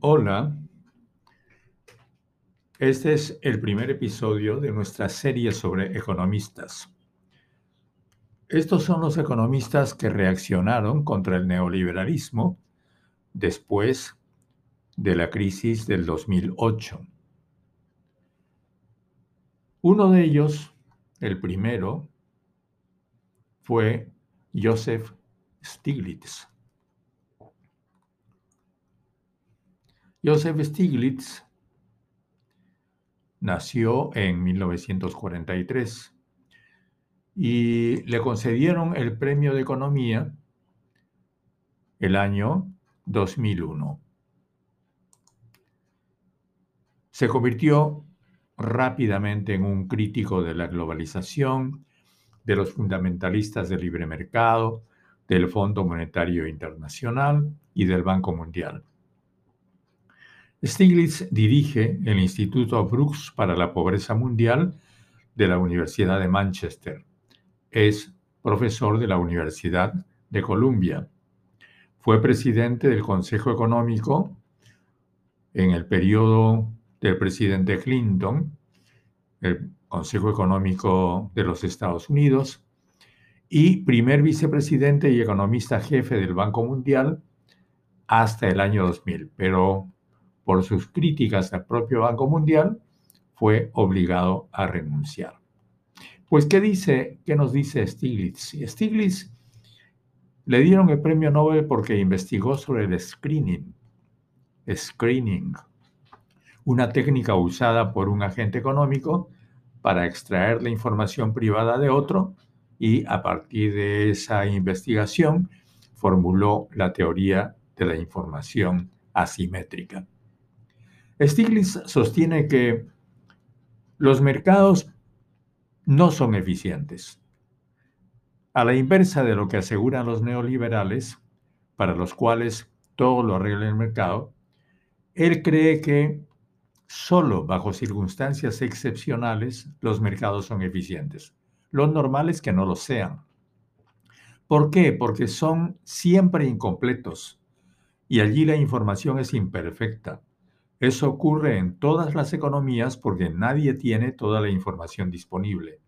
Hola, este es el primer episodio de nuestra serie sobre economistas. Estos son los economistas que reaccionaron contra el neoliberalismo después de la crisis del 2008. Uno de ellos, el primero, fue Joseph Stiglitz. Joseph Stiglitz nació en 1943 y le concedieron el premio de economía el año 2001. Se convirtió rápidamente en un crítico de la globalización, de los fundamentalistas del libre mercado, del Fondo Monetario Internacional y del Banco Mundial. Stiglitz dirige el Instituto Brooks para la Pobreza Mundial de la Universidad de Manchester. Es profesor de la Universidad de Columbia. Fue presidente del Consejo Económico en el periodo del presidente Clinton, el Consejo Económico de los Estados Unidos, y primer vicepresidente y economista jefe del Banco Mundial hasta el año 2000, pero por sus críticas al propio Banco Mundial, fue obligado a renunciar. Pues, ¿qué dice, qué nos dice Stiglitz? Stiglitz le dieron el premio Nobel porque investigó sobre el screening. Screening, una técnica usada por un agente económico para extraer la información privada de otro y a partir de esa investigación formuló la teoría de la información asimétrica. Stiglitz sostiene que los mercados no son eficientes. A la inversa de lo que aseguran los neoliberales, para los cuales todo lo arregla el mercado, él cree que solo bajo circunstancias excepcionales los mercados son eficientes. Lo normal es que no lo sean. ¿Por qué? Porque son siempre incompletos y allí la información es imperfecta. Eso ocurre en todas las economías porque nadie tiene toda la información disponible.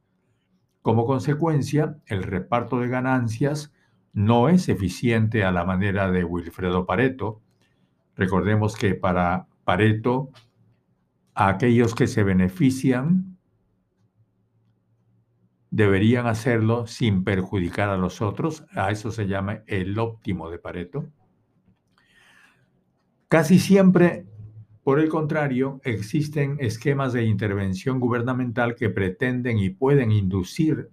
Como consecuencia, el reparto de ganancias no es eficiente a la manera de Wilfredo Pareto. Recordemos que para Pareto, aquellos que se benefician deberían hacerlo sin perjudicar a los otros. A eso se llama el óptimo de Pareto. Casi siempre por el contrario, existen esquemas de intervención gubernamental que pretenden y pueden inducir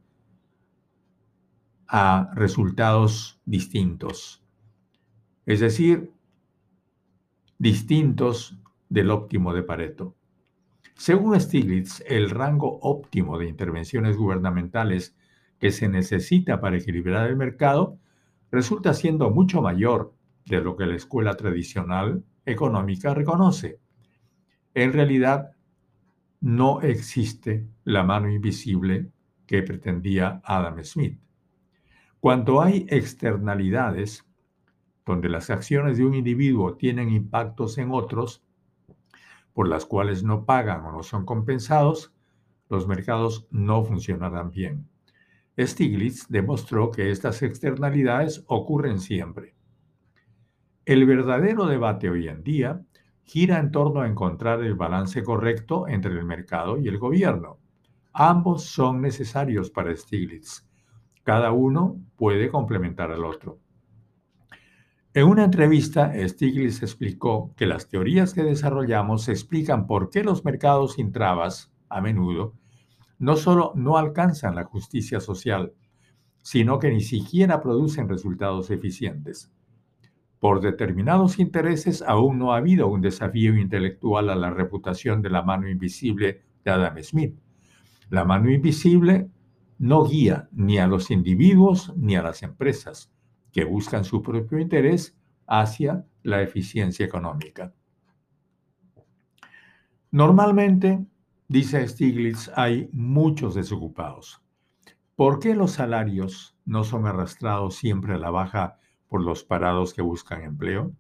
a resultados distintos, es decir, distintos del óptimo de Pareto. Según Stiglitz, el rango óptimo de intervenciones gubernamentales que se necesita para equilibrar el mercado resulta siendo mucho mayor de lo que la escuela tradicional económica reconoce. En realidad, no existe la mano invisible que pretendía Adam Smith. Cuando hay externalidades, donde las acciones de un individuo tienen impactos en otros, por las cuales no pagan o no son compensados, los mercados no funcionarán bien. Stiglitz demostró que estas externalidades ocurren siempre. El verdadero debate hoy en día gira en torno a encontrar el balance correcto entre el mercado y el gobierno. Ambos son necesarios para Stiglitz. Cada uno puede complementar al otro. En una entrevista, Stiglitz explicó que las teorías que desarrollamos explican por qué los mercados sin trabas, a menudo, no solo no alcanzan la justicia social, sino que ni siquiera producen resultados eficientes. Por determinados intereses aún no ha habido un desafío intelectual a la reputación de la mano invisible de Adam Smith. La mano invisible no guía ni a los individuos ni a las empresas que buscan su propio interés hacia la eficiencia económica. Normalmente, dice Stiglitz, hay muchos desocupados. ¿Por qué los salarios no son arrastrados siempre a la baja por los parados que buscan empleo?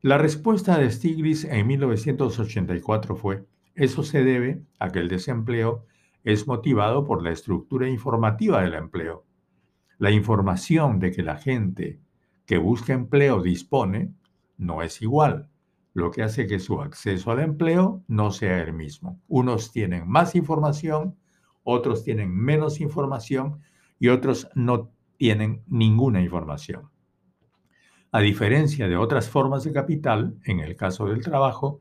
La respuesta de Stiglitz en 1984 fue, eso se debe a que el desempleo es motivado por la estructura informativa del empleo. La información de que la gente que busca empleo dispone no es igual, lo que hace que su acceso al empleo no sea el mismo. Unos tienen más información, otros tienen menos información y otros no tienen ninguna información. A diferencia de otras formas de capital, en el caso del trabajo,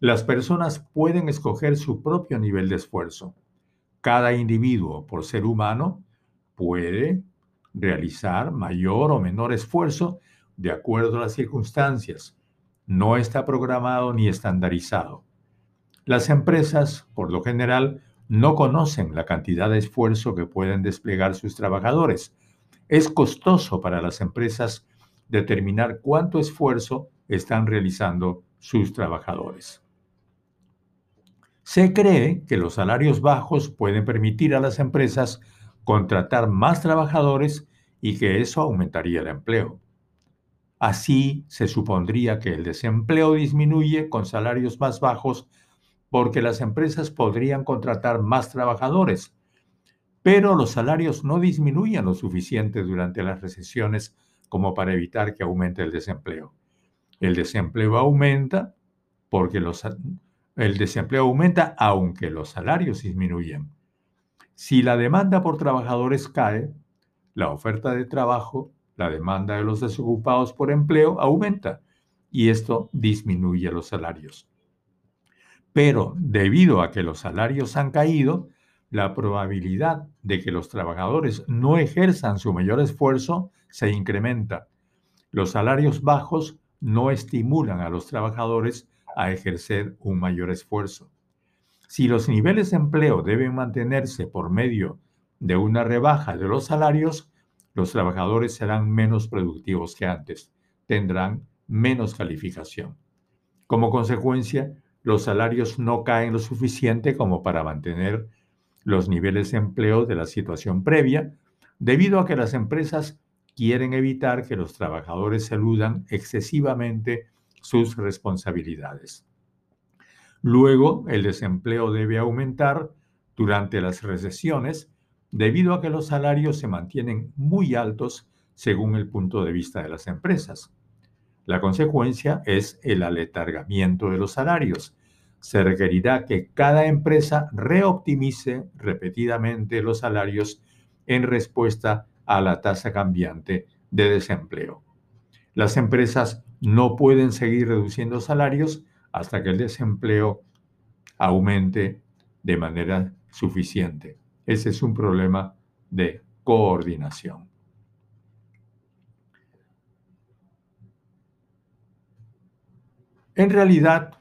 las personas pueden escoger su propio nivel de esfuerzo. Cada individuo, por ser humano, puede realizar mayor o menor esfuerzo de acuerdo a las circunstancias. No está programado ni estandarizado. Las empresas, por lo general, no conocen la cantidad de esfuerzo que pueden desplegar sus trabajadores. Es costoso para las empresas determinar cuánto esfuerzo están realizando sus trabajadores. Se cree que los salarios bajos pueden permitir a las empresas contratar más trabajadores y que eso aumentaría el empleo. Así se supondría que el desempleo disminuye con salarios más bajos porque las empresas podrían contratar más trabajadores, pero los salarios no disminuyen lo suficiente durante las recesiones como para evitar que aumente el desempleo. El desempleo aumenta porque los, el desempleo aumenta aunque los salarios disminuyen. Si la demanda por trabajadores cae, la oferta de trabajo, la demanda de los desocupados por empleo aumenta y esto disminuye los salarios. Pero debido a que los salarios han caído, la probabilidad de que los trabajadores no ejerzan su mayor esfuerzo se incrementa. Los salarios bajos no estimulan a los trabajadores a ejercer un mayor esfuerzo. Si los niveles de empleo deben mantenerse por medio de una rebaja de los salarios, los trabajadores serán menos productivos que antes, tendrán menos calificación. Como consecuencia, los salarios no caen lo suficiente como para mantener los niveles de empleo de la situación previa, debido a que las empresas quieren evitar que los trabajadores eludan excesivamente sus responsabilidades. Luego, el desempleo debe aumentar durante las recesiones debido a que los salarios se mantienen muy altos según el punto de vista de las empresas. La consecuencia es el aletargamiento de los salarios. Se requerirá que cada empresa reoptimice repetidamente los salarios en respuesta a la tasa cambiante de desempleo. Las empresas no pueden seguir reduciendo salarios hasta que el desempleo aumente de manera suficiente. Ese es un problema de coordinación. En realidad,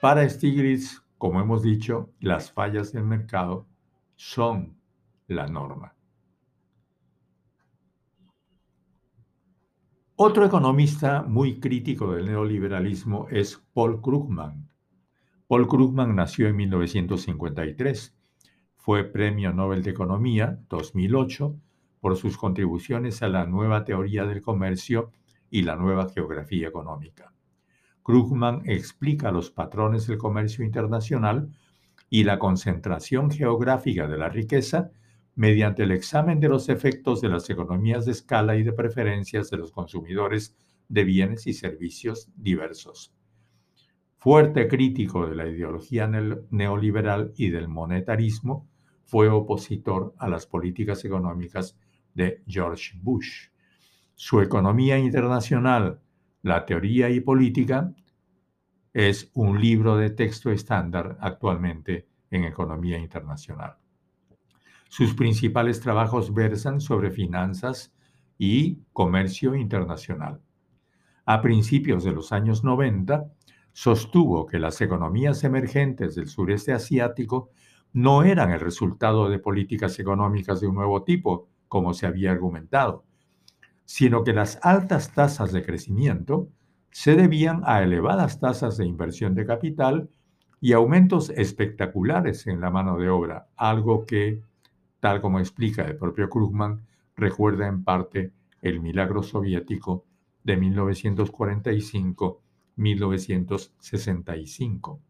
para Stiglitz, como hemos dicho, las fallas del mercado son la norma. Otro economista muy crítico del neoliberalismo es Paul Krugman. Paul Krugman nació en 1953. Fue Premio Nobel de Economía 2008 por sus contribuciones a la nueva teoría del comercio y la nueva geografía económica. Krugman explica los patrones del comercio internacional y la concentración geográfica de la riqueza mediante el examen de los efectos de las economías de escala y de preferencias de los consumidores de bienes y servicios diversos. Fuerte crítico de la ideología neoliberal y del monetarismo, fue opositor a las políticas económicas de George Bush. Su economía internacional, la teoría y política, es un libro de texto estándar actualmente en economía internacional. Sus principales trabajos versan sobre finanzas y comercio internacional. A principios de los años 90, sostuvo que las economías emergentes del sureste asiático no eran el resultado de políticas económicas de un nuevo tipo, como se había argumentado, sino que las altas tasas de crecimiento se debían a elevadas tasas de inversión de capital y aumentos espectaculares en la mano de obra, algo que tal como explica el propio Krugman, recuerda en parte el milagro soviético de 1945-1965.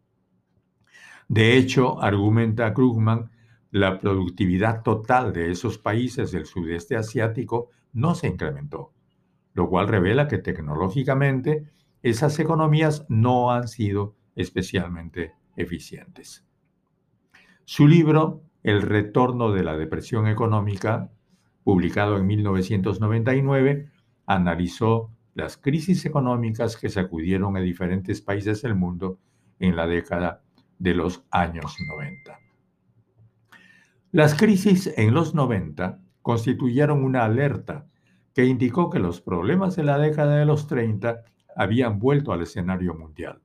De hecho, argumenta Krugman, la productividad total de esos países del sudeste asiático no se incrementó, lo cual revela que tecnológicamente esas economías no han sido especialmente eficientes. Su libro, El retorno de la depresión económica, publicado en 1999, analizó las crisis económicas que sacudieron a diferentes países del mundo en la década de los años 90. Las crisis en los 90 constituyeron una alerta que indicó que los problemas de la década de los 30 habían vuelto al escenario mundial.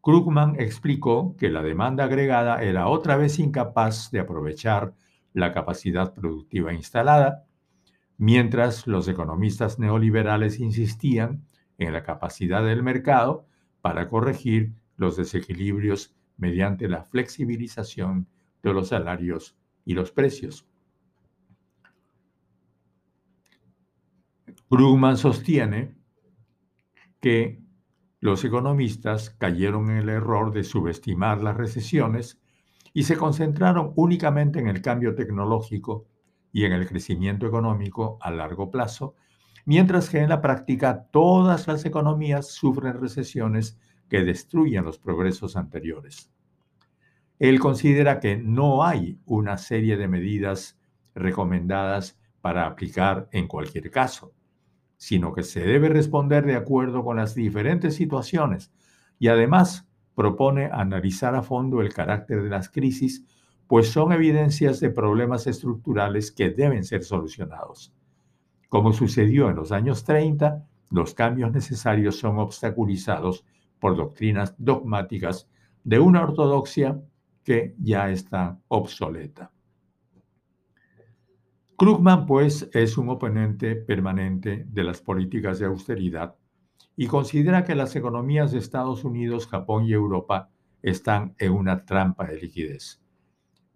Krugman explicó que la demanda agregada era otra vez incapaz de aprovechar la capacidad productiva instalada, mientras los economistas neoliberales insistían en la capacidad del mercado para corregir los desequilibrios mediante la flexibilización de los salarios y los precios. Krugman sostiene que los economistas cayeron en el error de subestimar las recesiones y se concentraron únicamente en el cambio tecnológico y en el crecimiento económico a largo plazo, mientras que en la práctica todas las economías sufren recesiones que destruyen los progresos anteriores. Él considera que no hay una serie de medidas recomendadas para aplicar en cualquier caso, sino que se debe responder de acuerdo con las diferentes situaciones y además propone analizar a fondo el carácter de las crisis, pues son evidencias de problemas estructurales que deben ser solucionados. Como sucedió en los años 30, los cambios necesarios son obstaculizados por doctrinas dogmáticas de una ortodoxia que ya está obsoleta. Krugman, pues, es un oponente permanente de las políticas de austeridad y considera que las economías de Estados Unidos, Japón y Europa están en una trampa de liquidez,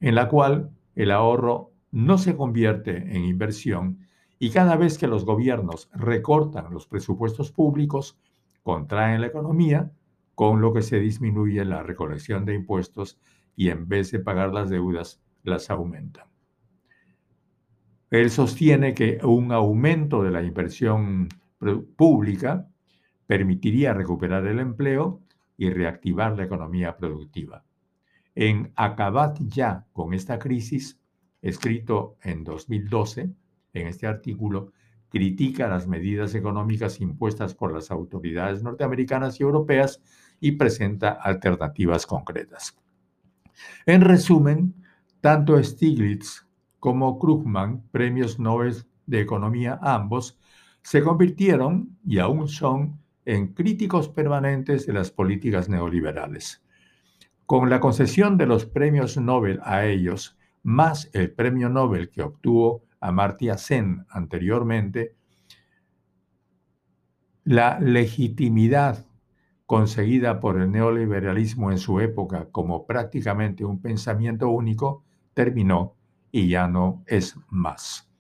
en la cual el ahorro no se convierte en inversión y cada vez que los gobiernos recortan los presupuestos públicos, contraen la economía, con lo que se disminuye la recolección de impuestos y en vez de pagar las deudas, las aumentan. Él sostiene que un aumento de la inversión pública permitiría recuperar el empleo y reactivar la economía productiva. En Acabad ya con esta crisis, escrito en 2012, en este artículo, critica las medidas económicas impuestas por las autoridades norteamericanas y europeas y presenta alternativas concretas. En resumen, tanto Stiglitz como Krugman, premios Nobel de Economía ambos, se convirtieron y aún son en críticos permanentes de las políticas neoliberales. Con la concesión de los premios Nobel a ellos, más el premio Nobel que obtuvo Amartya Sen anteriormente, la legitimidad conseguida por el neoliberalismo en su época como prácticamente un pensamiento único terminó y ya no es más.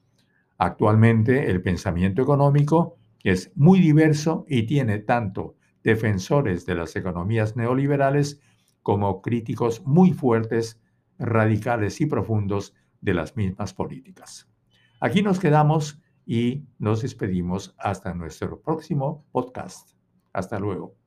Actualmente el pensamiento económico es muy diverso y tiene tanto defensores de las economías neoliberales como críticos muy fuertes, radicales y profundos de las mismas políticas. Aquí nos quedamos y nos despedimos hasta nuestro próximo podcast. Hasta luego.